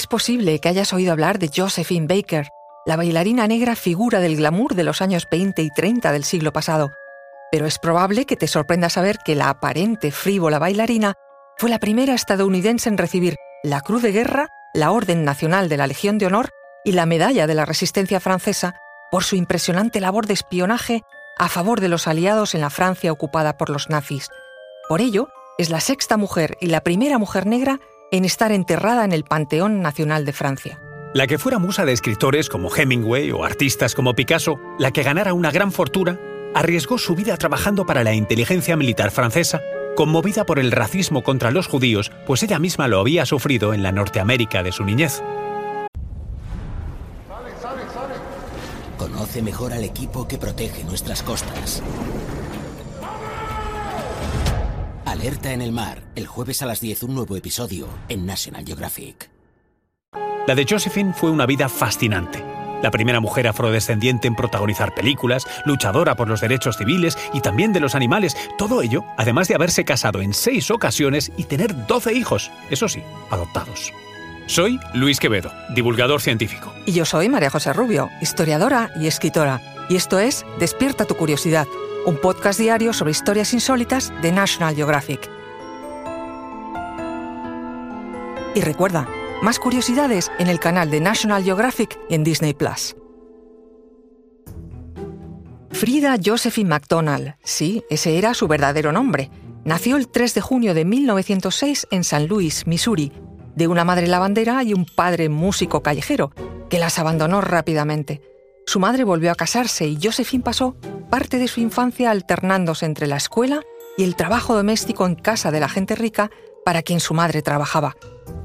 Es posible que hayas oído hablar de Josephine Baker, la bailarina negra figura del glamour de los años 20 y 30 del siglo pasado, pero es probable que te sorprenda saber que la aparente frívola bailarina fue la primera estadounidense en recibir la Cruz de Guerra, la Orden Nacional de la Legión de Honor y la Medalla de la Resistencia Francesa por su impresionante labor de espionaje a favor de los aliados en la Francia ocupada por los nazis. Por ello, es la sexta mujer y la primera mujer negra en estar enterrada en el Panteón Nacional de Francia. La que fuera musa de escritores como Hemingway o artistas como Picasso, la que ganara una gran fortuna, arriesgó su vida trabajando para la inteligencia militar francesa, conmovida por el racismo contra los judíos, pues ella misma lo había sufrido en la Norteamérica de su niñez. Conoce mejor al equipo que protege nuestras costas. Alerta en el mar, el jueves a las 10 un nuevo episodio en National Geographic. La de Josephine fue una vida fascinante. La primera mujer afrodescendiente en protagonizar películas, luchadora por los derechos civiles y también de los animales, todo ello además de haberse casado en seis ocasiones y tener 12 hijos, eso sí, adoptados. Soy Luis Quevedo, divulgador científico. Y yo soy María José Rubio, historiadora y escritora. Y esto es Despierta tu curiosidad, un podcast diario sobre historias insólitas de National Geographic. Y recuerda, más curiosidades en el canal de National Geographic y en Disney Plus. Frida Josephine MacDonald, sí, ese era su verdadero nombre. Nació el 3 de junio de 1906 en San Luis, Missouri, de una madre lavandera y un padre músico callejero, que las abandonó rápidamente. Su madre volvió a casarse y Josephine pasó parte de su infancia alternándose entre la escuela y el trabajo doméstico en casa de la gente rica para quien su madre trabajaba.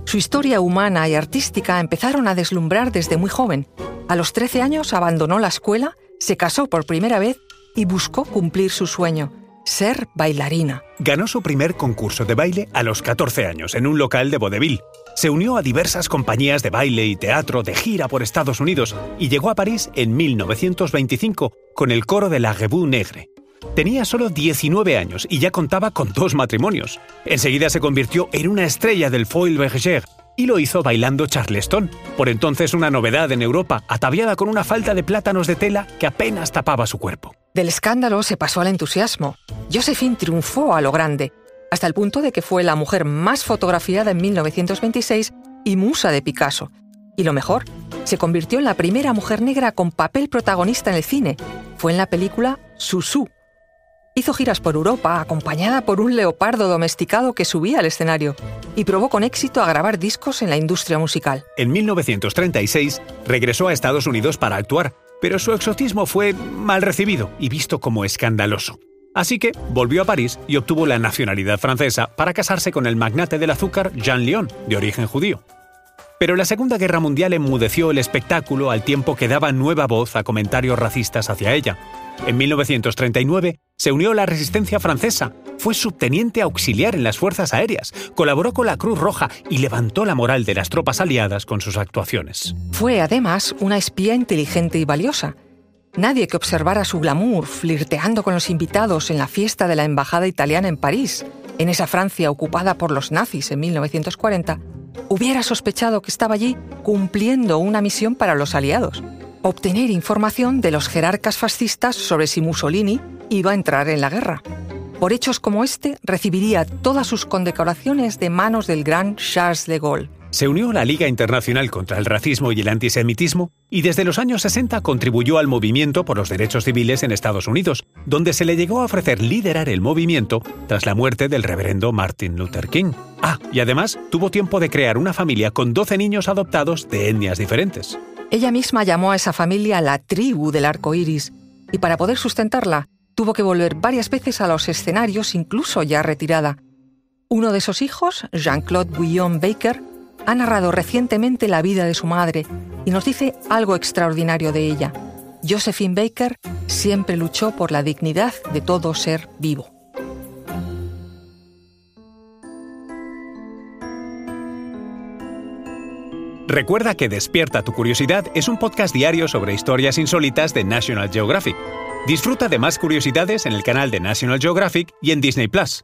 Su historia humana y artística empezaron a deslumbrar desde muy joven. A los 13 años abandonó la escuela, se casó por primera vez y buscó cumplir su sueño, ser bailarina. Ganó su primer concurso de baile a los 14 años en un local de vodevil se unió a diversas compañías de baile y teatro de gira por Estados Unidos y llegó a París en 1925 con el coro de la Revue Negre. Tenía solo 19 años y ya contaba con dos matrimonios. Enseguida se convirtió en una estrella del foil berger y lo hizo bailando charleston, por entonces una novedad en Europa, ataviada con una falda de plátanos de tela que apenas tapaba su cuerpo. Del escándalo se pasó al entusiasmo. Josephine triunfó a lo grande hasta el punto de que fue la mujer más fotografiada en 1926 y musa de Picasso. Y lo mejor, se convirtió en la primera mujer negra con papel protagonista en el cine. Fue en la película Susu. Hizo giras por Europa acompañada por un leopardo domesticado que subía al escenario y probó con éxito a grabar discos en la industria musical. En 1936 regresó a Estados Unidos para actuar, pero su exotismo fue mal recibido y visto como escandaloso. Así que volvió a París y obtuvo la nacionalidad francesa para casarse con el magnate del azúcar Jean Lyon, de origen judío. Pero la Segunda Guerra Mundial enmudeció el espectáculo al tiempo que daba nueva voz a comentarios racistas hacia ella. En 1939 se unió a la resistencia francesa, fue subteniente auxiliar en las fuerzas aéreas, colaboró con la Cruz Roja y levantó la moral de las tropas aliadas con sus actuaciones. Fue además una espía inteligente y valiosa Nadie que observara su glamour flirteando con los invitados en la fiesta de la Embajada Italiana en París, en esa Francia ocupada por los nazis en 1940, hubiera sospechado que estaba allí cumpliendo una misión para los aliados, obtener información de los jerarcas fascistas sobre si Mussolini iba a entrar en la guerra. Por hechos como este, recibiría todas sus condecoraciones de manos del gran Charles de Gaulle se unió a la Liga Internacional contra el Racismo y el Antisemitismo y desde los años 60 contribuyó al movimiento por los derechos civiles en Estados Unidos, donde se le llegó a ofrecer liderar el movimiento tras la muerte del reverendo Martin Luther King. Ah, y además tuvo tiempo de crear una familia con 12 niños adoptados de etnias diferentes. Ella misma llamó a esa familia la tribu del arco iris, y para poder sustentarla, tuvo que volver varias veces a los escenarios, incluso ya retirada. Uno de esos hijos, Jean-Claude Guillaume Baker, ha narrado recientemente la vida de su madre y nos dice algo extraordinario de ella. Josephine Baker siempre luchó por la dignidad de todo ser vivo. Recuerda que Despierta tu Curiosidad es un podcast diario sobre historias insólitas de National Geographic. Disfruta de más curiosidades en el canal de National Geographic y en Disney Plus.